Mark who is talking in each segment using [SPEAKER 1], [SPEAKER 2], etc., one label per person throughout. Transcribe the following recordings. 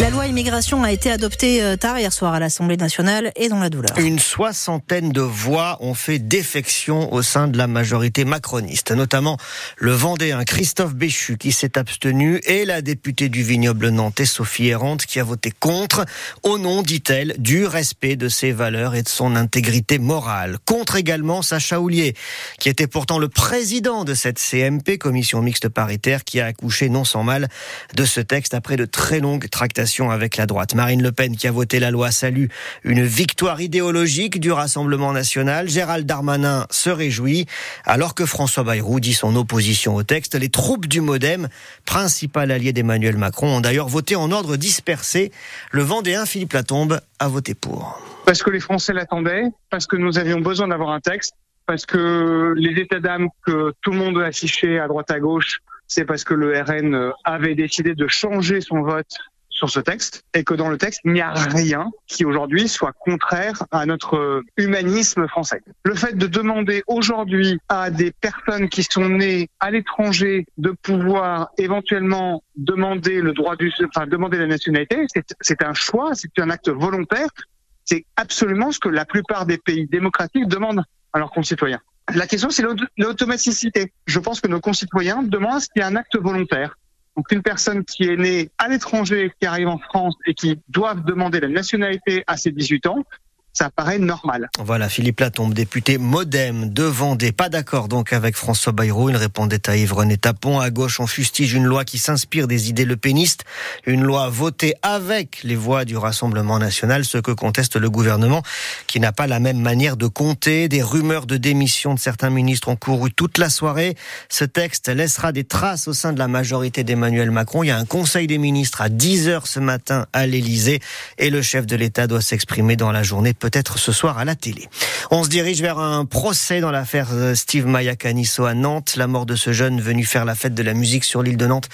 [SPEAKER 1] La loi immigration a été adoptée euh, tard hier soir à l'Assemblée nationale et dans la douleur.
[SPEAKER 2] Une soixantaine de voix ont fait défection au sein de la majorité macroniste, notamment le Vendéen Christophe Béchu qui s'est abstenu et la députée du vignoble nantais Sophie Errante qui a voté contre au nom, dit-elle, du respect de ses valeurs et de son intégrité morale. Contre également Sacha Houlier, qui était pourtant le président de cette CMP, commission mixte paritaire, qui a accouché non sans mal de ce texte après de très longues tractations avec la droite. Marine Le Pen, qui a voté la loi, salue une victoire idéologique du Rassemblement national. Gérald Darmanin se réjouit, alors que François Bayrou dit son opposition au texte. Les troupes du Modem, principal allié d'Emmanuel Macron, ont d'ailleurs voté en ordre dispersé. Le Vendéen Philippe Latombe a voté pour.
[SPEAKER 3] Parce que les Français l'attendaient, parce que nous avions besoin d'avoir un texte, parce que les états d'âme que tout le monde a à droite à gauche, c'est parce que le RN avait décidé de changer son vote sur ce texte et que dans le texte, il n'y a rien qui aujourd'hui soit contraire à notre humanisme français. Le fait de demander aujourd'hui à des personnes qui sont nées à l'étranger de pouvoir éventuellement demander le droit du, enfin demander la nationalité, c'est un choix, c'est un acte volontaire. C'est absolument ce que la plupart des pays démocratiques demandent à leurs concitoyens. La question, c'est l'automaticité. Je pense que nos concitoyens demandent qu'il y ait un acte volontaire. Donc une personne qui est née à l'étranger, qui arrive en France et qui doit demander la nationalité à ses 18 ans, ça paraît normal.
[SPEAKER 2] Voilà, Philippe Latombe, député Modem de Vendée. Pas d'accord donc avec François Bayrou. Il répondait à Yves-René Tapon. À gauche, on fustige une loi qui s'inspire des idées lepénistes. Une loi votée avec les voix du Rassemblement national, ce que conteste le gouvernement, qui n'a pas la même manière de compter. Des rumeurs de démission de certains ministres ont couru toute la soirée. Ce texte laissera des traces au sein de la majorité d'Emmanuel Macron. Il y a un conseil des ministres à 10 heures ce matin à l'Elysée et le chef de l'État doit s'exprimer dans la journée peut-être ce soir à la télé. On se dirige vers un procès dans l'affaire euh, Steve Mayakaniso à Nantes. La mort de ce jeune venu faire la fête de la musique sur l'île de Nantes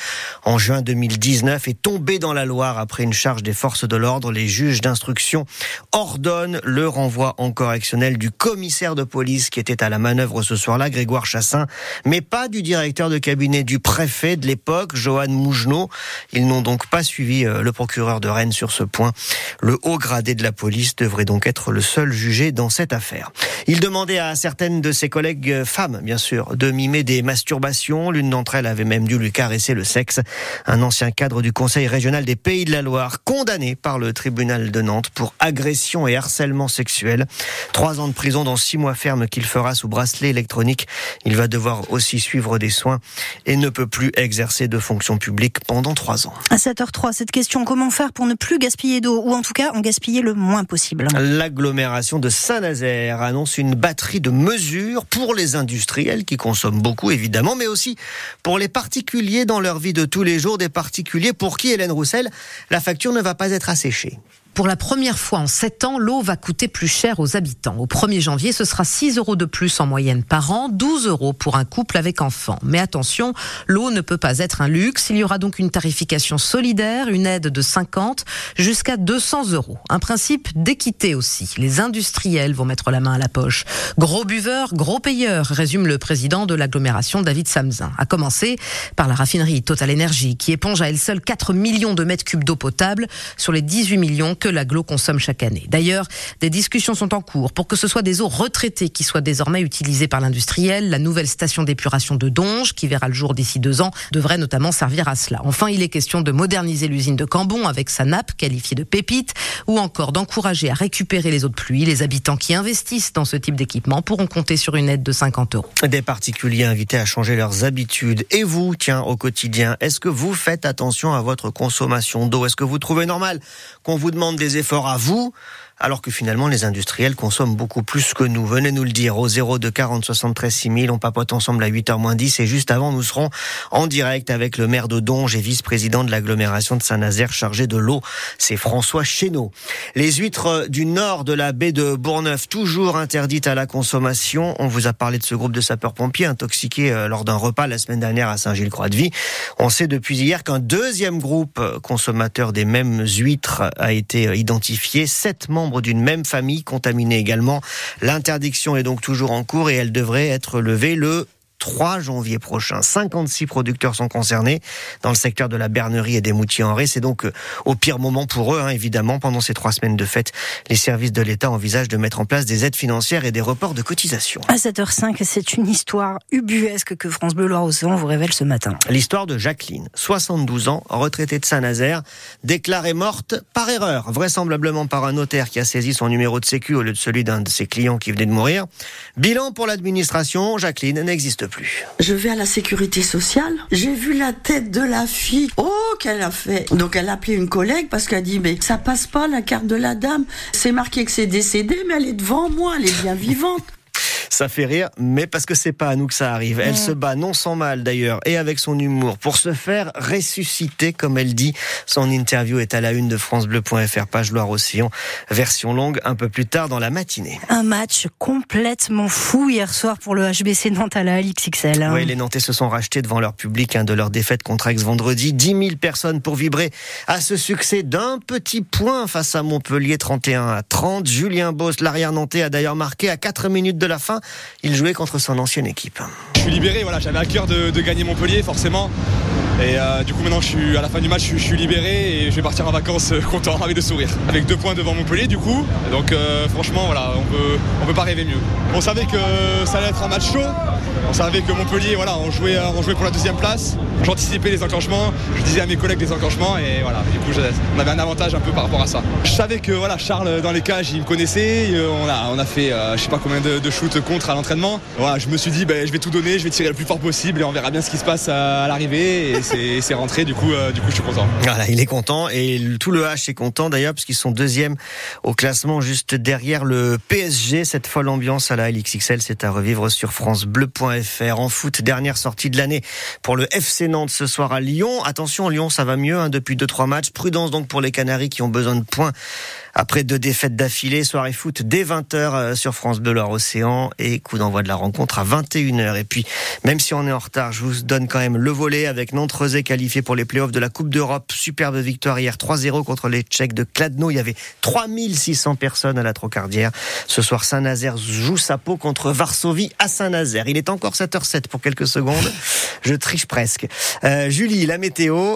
[SPEAKER 2] en juin 2019 est tombé dans la Loire après une charge des forces de l'ordre. Les juges d'instruction ordonnent le renvoi en correctionnel du commissaire de police qui était à la manœuvre ce soir-là, Grégoire Chassin, mais pas du directeur de cabinet du préfet de l'époque, Johan Mougenot. Ils n'ont donc pas suivi euh, le procureur de Rennes sur ce point. Le haut gradé de la police devrait donc être le seul jugé dans cette affaire. Il demandait à certaines de ses collègues euh, femmes, bien sûr, de mimer des masturbations. L'une d'entre elles avait même dû lui caresser le sexe. Un ancien cadre du Conseil régional des Pays de la Loire, condamné par le tribunal de Nantes pour agression et harcèlement sexuel. Trois ans de prison dans six mois ferme qu'il fera sous bracelet électronique. Il va devoir aussi suivre des soins et ne peut plus exercer de fonction publique pendant trois ans.
[SPEAKER 1] À 7h03, cette question, comment faire pour ne plus gaspiller d'eau ou en tout cas en gaspiller le moins possible?
[SPEAKER 2] L'agglomération de Saint-Nazaire annonce une batterie de mesures pour les industriels qui consomment beaucoup évidemment, mais aussi pour les particuliers dans leur vie de tous les jours, des particuliers pour qui, Hélène Roussel, la facture ne va pas être asséchée.
[SPEAKER 4] Pour la première fois en 7 ans, l'eau va coûter plus cher aux habitants. Au 1er janvier, ce sera 6 euros de plus en moyenne par an, 12 euros pour un couple avec enfant. Mais attention, l'eau ne peut pas être un luxe. Il y aura donc une tarification solidaire, une aide de 50 jusqu'à 200 euros. Un principe d'équité aussi. Les industriels vont mettre la main à la poche. Gros buveurs, gros payeurs, résume le président de l'agglomération David Samzin. À commencer par la raffinerie Total Energy, qui éponge à elle seule 4 millions de mètres cubes d'eau potable sur les 18 millions l'aglo consomme chaque année. D'ailleurs, des discussions sont en cours pour que ce soit des eaux retraitées qui soient désormais utilisées par l'industriel. La nouvelle station d'épuration de Donge, qui verra le jour d'ici deux ans, devrait notamment servir à cela. Enfin, il est question de moderniser l'usine de Cambon avec sa nappe qualifiée de pépite, ou encore d'encourager à récupérer les eaux de pluie. Les habitants qui investissent dans ce type d'équipement pourront compter sur une aide de 50 euros.
[SPEAKER 2] Des particuliers invités à changer leurs habitudes. Et vous, tiens, au quotidien, est-ce que vous faites attention à votre consommation d'eau? Est-ce que vous trouvez normal qu'on vous demande des efforts à vous alors que finalement les industriels consomment beaucoup plus que nous. Venez nous le dire au 02 40 73 6000. On papote ensemble à 8h moins 10 et juste avant nous serons en direct avec le maire de Donge et vice-président de l'agglomération de Saint-Nazaire chargé de l'eau. C'est François Chéneau. Les huîtres du nord de la baie de Bourneuf toujours interdites à la consommation. On vous a parlé de ce groupe de sapeurs-pompiers intoxiqués euh, lors d'un repas la semaine dernière à Saint-Gilles-Croix-de-Vie. On sait depuis hier qu'un deuxième groupe consommateur des mêmes huîtres a été identifié. Sept membres d'une même famille contaminés également. L'interdiction est donc toujours en cours et elle devrait être levée le 3 janvier prochain. 56 producteurs sont concernés dans le secteur de la bernerie et des moutiers en ré. C'est donc euh, au pire moment pour eux, hein, évidemment. Pendant ces trois semaines de fête, les services de l'État envisagent de mettre en place des aides financières et des reports de cotisations.
[SPEAKER 1] À 7h05, c'est une histoire ubuesque que France Bleu Loire-Océan vous révèle ce matin.
[SPEAKER 2] L'histoire de Jacqueline, 72 ans, retraitée de Saint-Nazaire, déclarée morte par erreur, vraisemblablement par un notaire qui a saisi son numéro de sécu au lieu de celui d'un de ses clients qui venait de mourir. Bilan pour l'administration, Jacqueline n'existe plus.
[SPEAKER 5] Je vais à la sécurité sociale, j'ai vu la tête de la fille. Oh, qu'elle a fait. Donc elle a appelé une collègue parce qu'elle dit mais ça passe pas la carte de la dame. C'est marqué que c'est décédé mais elle est devant moi, elle est bien vivante.
[SPEAKER 2] Ça fait rire, mais parce que c'est pas à nous que ça arrive. Elle se bat non sans mal d'ailleurs et avec son humour pour se faire ressusciter, comme elle dit. Son interview est à la une de FranceBleu.fr, page Loire-Océan, version longue un peu plus tard dans la matinée.
[SPEAKER 1] Un match complètement fou hier soir pour le HBC Nantes à la LXXL. Hein.
[SPEAKER 2] Oui, les Nantais se sont rachetés devant leur public hein, de leur défaite contre Aix vendredi. 10 000 personnes pour vibrer à ce succès d'un petit point face à Montpellier 31 à 30. Julien Boss, l'arrière nantais, a d'ailleurs marqué à 4 minutes de la fin. Il jouait contre son ancienne équipe.
[SPEAKER 6] Je suis libéré, voilà, j'avais à cœur de, de, gagner Montpellier forcément. Et euh, du coup maintenant je suis à la fin du match je, suis libéré et je vais partir en vacances euh, content avec de sourire. Avec deux points devant Montpellier du coup. Donc euh, franchement voilà, on peut, on peut pas rêver mieux. On savait que ça allait être un match chaud. On savait que Montpellier, voilà, on jouait, on jouait pour la deuxième place. J'anticipais les enclenchements, je disais à mes collègues des enclenchements et voilà, du coup on avait un avantage un peu par rapport à ça. Je savais que voilà, Charles dans les cages il me connaissait, on a, on a fait je sais pas combien de, shoots contre à l'entraînement. Voilà, je me suis dit ben, je vais tout donner, je vais tirer le plus fort possible et on verra bien ce qui se passe à, l'arrivée c'est rentré du coup, euh, du coup je suis content.
[SPEAKER 2] Voilà, il est content et tout le H est content d'ailleurs parce qu'ils sont deuxième au classement juste derrière le PSG. Cette folle ambiance à la LXXL, c'est à revivre sur francebleu.fr. En foot, dernière sortie de l'année pour le FC Nantes ce soir à Lyon. Attention, Lyon, ça va mieux hein, depuis deux trois matchs. Prudence donc pour les Canaries qui ont besoin de points après deux défaites d'affilée. Soirée foot dès 20h sur France Bleu Loire Océan et coup d'envoi de la rencontre à 21h. Et puis, même si on est en retard, je vous donne quand même le volet avec Nantes-Rezé qualifié pour les playoffs de la Coupe d'Europe. Superbe victoire hier 3-0 contre les Tchèques de Kladno. Il y avait 3600 personnes à la Trocardière. Ce soir, Saint-Nazaire joue sa peau contre Varsovie à Saint-Nazaire. Il est encore 7h07 pour quelques secondes. Je triche presque. Euh, Julie, la météo.